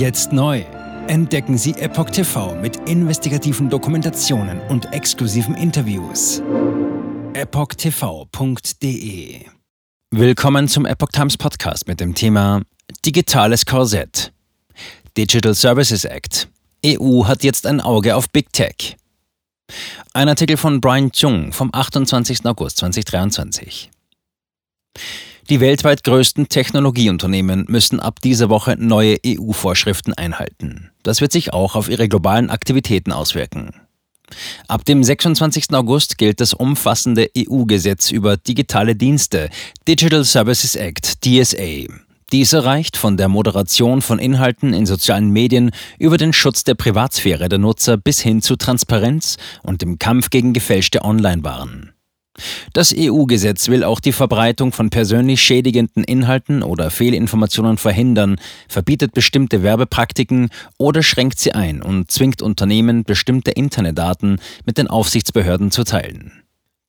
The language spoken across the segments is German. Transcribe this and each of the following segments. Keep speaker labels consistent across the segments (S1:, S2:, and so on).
S1: Jetzt neu. Entdecken Sie Epoch TV mit investigativen Dokumentationen und exklusiven Interviews. EpochTV.de Willkommen zum Epoch Times Podcast mit dem Thema Digitales Korsett. Digital Services Act. EU hat jetzt ein Auge auf Big Tech. Ein Artikel von Brian Chung vom 28. August 2023. Die weltweit größten Technologieunternehmen müssen ab dieser Woche neue EU-Vorschriften einhalten. Das wird sich auch auf ihre globalen Aktivitäten auswirken. Ab dem 26. August gilt das umfassende EU-Gesetz über digitale Dienste, Digital Services Act, DSA. Dieser reicht von der Moderation von Inhalten in sozialen Medien über den Schutz der Privatsphäre der Nutzer bis hin zu Transparenz und dem Kampf gegen gefälschte Online-Waren. Das EU-Gesetz will auch die Verbreitung von persönlich schädigenden Inhalten oder Fehlinformationen verhindern, verbietet bestimmte Werbepraktiken oder schränkt sie ein und zwingt Unternehmen, bestimmte Internetdaten mit den Aufsichtsbehörden zu teilen.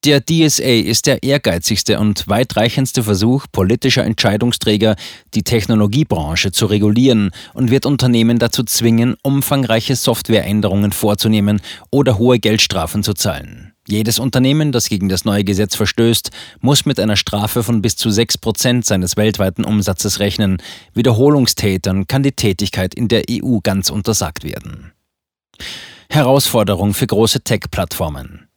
S1: Der DSA ist der ehrgeizigste und weitreichendste Versuch politischer Entscheidungsträger, die Technologiebranche zu regulieren und wird Unternehmen dazu zwingen, umfangreiche Softwareänderungen vorzunehmen oder hohe Geldstrafen zu zahlen. Jedes Unternehmen, das gegen das neue Gesetz verstößt, muss mit einer Strafe von bis zu 6% seines weltweiten Umsatzes rechnen. Wiederholungstätern kann die Tätigkeit in der EU ganz untersagt werden. Herausforderung für große Tech-Plattformen.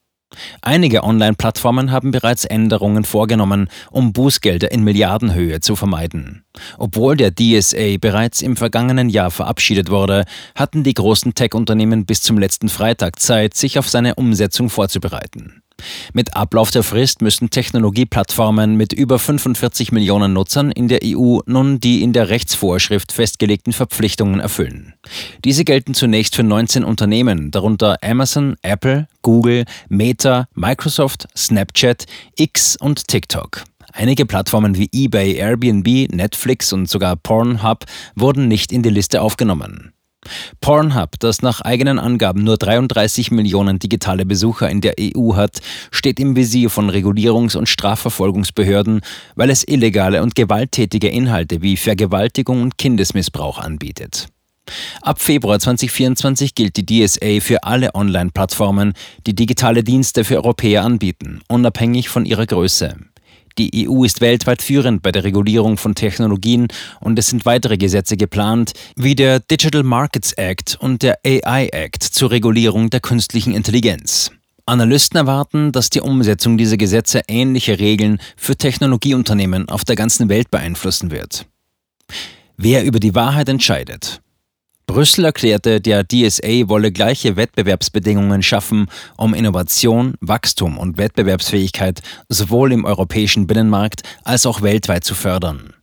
S1: Einige Online-Plattformen haben bereits Änderungen vorgenommen, um Bußgelder in Milliardenhöhe zu vermeiden. Obwohl der DSA bereits im vergangenen Jahr verabschiedet wurde, hatten die großen Tech-Unternehmen bis zum letzten Freitag Zeit, sich auf seine Umsetzung vorzubereiten. Mit Ablauf der Frist müssen Technologieplattformen mit über 45 Millionen Nutzern in der EU nun die in der Rechtsvorschrift festgelegten Verpflichtungen erfüllen. Diese gelten zunächst für 19 Unternehmen, darunter Amazon, Apple, Google, Meta, Microsoft, Snapchat, X und TikTok. Einige Plattformen wie eBay, Airbnb, Netflix und sogar Pornhub wurden nicht in die Liste aufgenommen. Pornhub, das nach eigenen Angaben nur 33 Millionen digitale Besucher in der EU hat, steht im Visier von Regulierungs- und Strafverfolgungsbehörden, weil es illegale und gewalttätige Inhalte wie Vergewaltigung und Kindesmissbrauch anbietet. Ab Februar 2024 gilt die DSA für alle Online-Plattformen, die digitale Dienste für Europäer anbieten, unabhängig von ihrer Größe. Die EU ist weltweit führend bei der Regulierung von Technologien und es sind weitere Gesetze geplant, wie der Digital Markets Act und der AI Act zur Regulierung der künstlichen Intelligenz. Analysten erwarten, dass die Umsetzung dieser Gesetze ähnliche Regeln für Technologieunternehmen auf der ganzen Welt beeinflussen wird. Wer über die Wahrheit entscheidet. Brüssel erklärte, der DSA wolle gleiche Wettbewerbsbedingungen schaffen, um Innovation, Wachstum und Wettbewerbsfähigkeit sowohl im europäischen Binnenmarkt als auch weltweit zu fördern.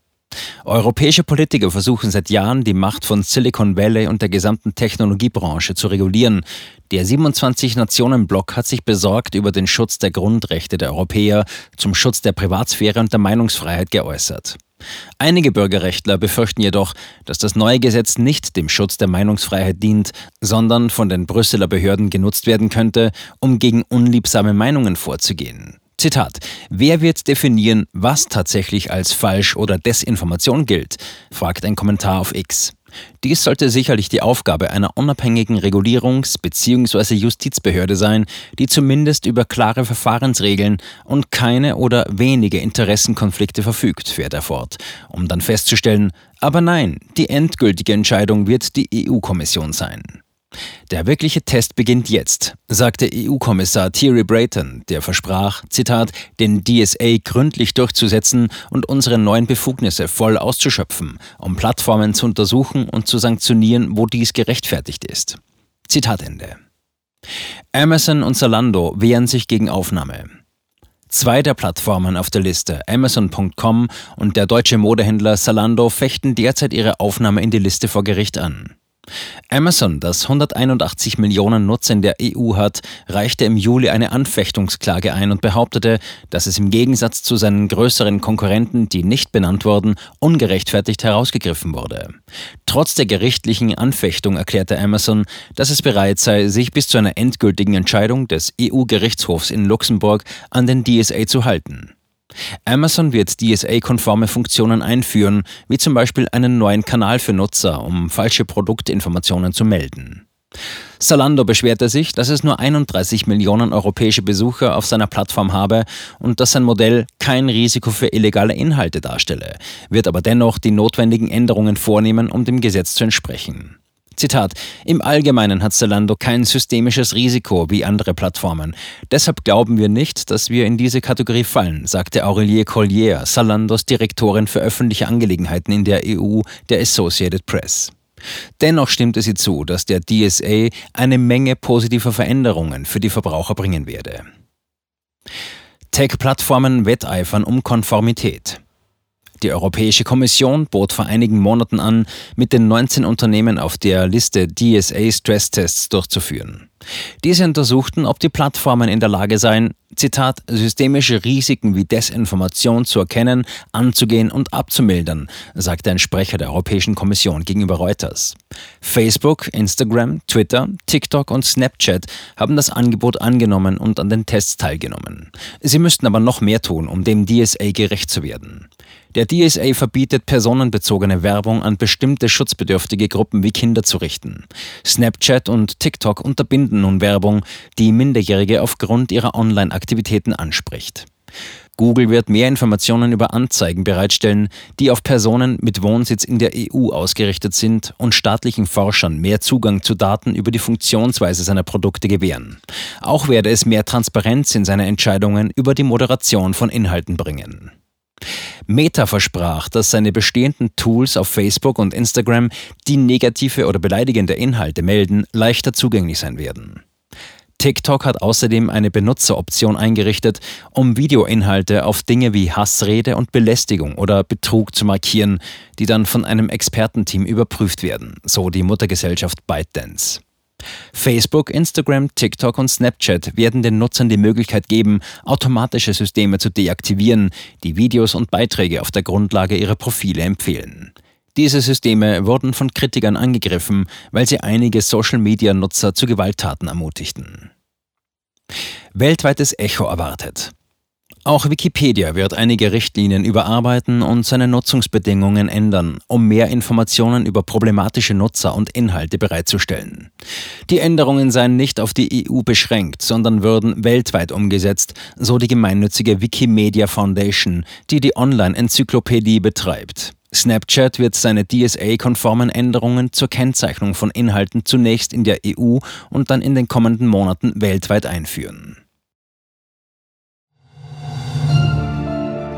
S1: Europäische Politiker versuchen seit Jahren, die Macht von Silicon Valley und der gesamten Technologiebranche zu regulieren. Der 27-Nationen-Block hat sich besorgt über den Schutz der Grundrechte der Europäer zum Schutz der Privatsphäre und der Meinungsfreiheit geäußert. Einige Bürgerrechtler befürchten jedoch, dass das neue Gesetz nicht dem Schutz der Meinungsfreiheit dient, sondern von den Brüsseler Behörden genutzt werden könnte, um gegen unliebsame Meinungen vorzugehen. Zitat. Wer wird definieren, was tatsächlich als Falsch oder Desinformation gilt? fragt ein Kommentar auf X. Dies sollte sicherlich die Aufgabe einer unabhängigen Regulierungs- bzw. Justizbehörde sein, die zumindest über klare Verfahrensregeln und keine oder wenige Interessenkonflikte verfügt, fährt er fort, um dann festzustellen, aber nein, die endgültige Entscheidung wird die EU-Kommission sein. Der wirkliche Test beginnt jetzt, sagte EU-Kommissar Thierry Brayton, der versprach, Zitat, den DSA gründlich durchzusetzen und unsere neuen Befugnisse voll auszuschöpfen, um Plattformen zu untersuchen und zu sanktionieren, wo dies gerechtfertigt ist. Zitat Ende. Amazon und Zalando wehren sich gegen Aufnahme. Zwei der Plattformen auf der Liste, Amazon.com und der deutsche Modehändler Zalando, fechten derzeit ihre Aufnahme in die Liste vor Gericht an. Amazon, das 181 Millionen Nutzer in der EU hat, reichte im Juli eine Anfechtungsklage ein und behauptete, dass es im Gegensatz zu seinen größeren Konkurrenten, die nicht benannt wurden, ungerechtfertigt herausgegriffen wurde. Trotz der gerichtlichen Anfechtung erklärte Amazon, dass es bereit sei, sich bis zu einer endgültigen Entscheidung des EU-Gerichtshofs in Luxemburg an den DSA zu halten. Amazon wird DSA-konforme Funktionen einführen, wie zum Beispiel einen neuen Kanal für Nutzer, um falsche Produktinformationen zu melden. Salando beschwerte sich, dass es nur 31 Millionen europäische Besucher auf seiner Plattform habe und dass sein Modell kein Risiko für illegale Inhalte darstelle, wird aber dennoch die notwendigen Änderungen vornehmen, um dem Gesetz zu entsprechen. Zitat: Im Allgemeinen hat Zalando kein systemisches Risiko wie andere Plattformen. Deshalb glauben wir nicht, dass wir in diese Kategorie fallen, sagte Aurelie Collier, Zalandos Direktorin für öffentliche Angelegenheiten in der EU der Associated Press. Dennoch stimmte sie zu, dass der DSA eine Menge positiver Veränderungen für die Verbraucher bringen werde. Tech-Plattformen wetteifern um Konformität. Die Europäische Kommission bot vor einigen Monaten an, mit den 19 Unternehmen auf der Liste DSA-Stresstests durchzuführen. Diese untersuchten, ob die Plattformen in der Lage seien, Zitat, systemische Risiken wie Desinformation zu erkennen, anzugehen und abzumildern, sagte ein Sprecher der Europäischen Kommission gegenüber Reuters. Facebook, Instagram, Twitter, TikTok und Snapchat haben das Angebot angenommen und an den Tests teilgenommen. Sie müssten aber noch mehr tun, um dem DSA gerecht zu werden. Der DSA verbietet personenbezogene Werbung an bestimmte schutzbedürftige Gruppen wie Kinder zu richten. Snapchat und TikTok unterbinden nun Werbung, die Minderjährige aufgrund ihrer Online-Aktivitäten anspricht. Google wird mehr Informationen über Anzeigen bereitstellen, die auf Personen mit Wohnsitz in der EU ausgerichtet sind und staatlichen Forschern mehr Zugang zu Daten über die Funktionsweise seiner Produkte gewähren. Auch werde es mehr Transparenz in seine Entscheidungen über die Moderation von Inhalten bringen. Meta versprach, dass seine bestehenden Tools auf Facebook und Instagram, die negative oder beleidigende Inhalte melden, leichter zugänglich sein werden. TikTok hat außerdem eine Benutzeroption eingerichtet, um Videoinhalte auf Dinge wie Hassrede und Belästigung oder Betrug zu markieren, die dann von einem Expertenteam überprüft werden, so die Muttergesellschaft ByteDance. Facebook, Instagram, TikTok und Snapchat werden den Nutzern die Möglichkeit geben, automatische Systeme zu deaktivieren, die Videos und Beiträge auf der Grundlage ihrer Profile empfehlen. Diese Systeme wurden von Kritikern angegriffen, weil sie einige Social-Media-Nutzer zu Gewalttaten ermutigten. Weltweites Echo erwartet. Auch Wikipedia wird einige Richtlinien überarbeiten und seine Nutzungsbedingungen ändern, um mehr Informationen über problematische Nutzer und Inhalte bereitzustellen. Die Änderungen seien nicht auf die EU beschränkt, sondern würden weltweit umgesetzt, so die gemeinnützige Wikimedia Foundation, die die Online-Enzyklopädie betreibt. Snapchat wird seine DSA-konformen Änderungen zur Kennzeichnung von Inhalten zunächst in der EU und dann in den kommenden Monaten weltweit einführen.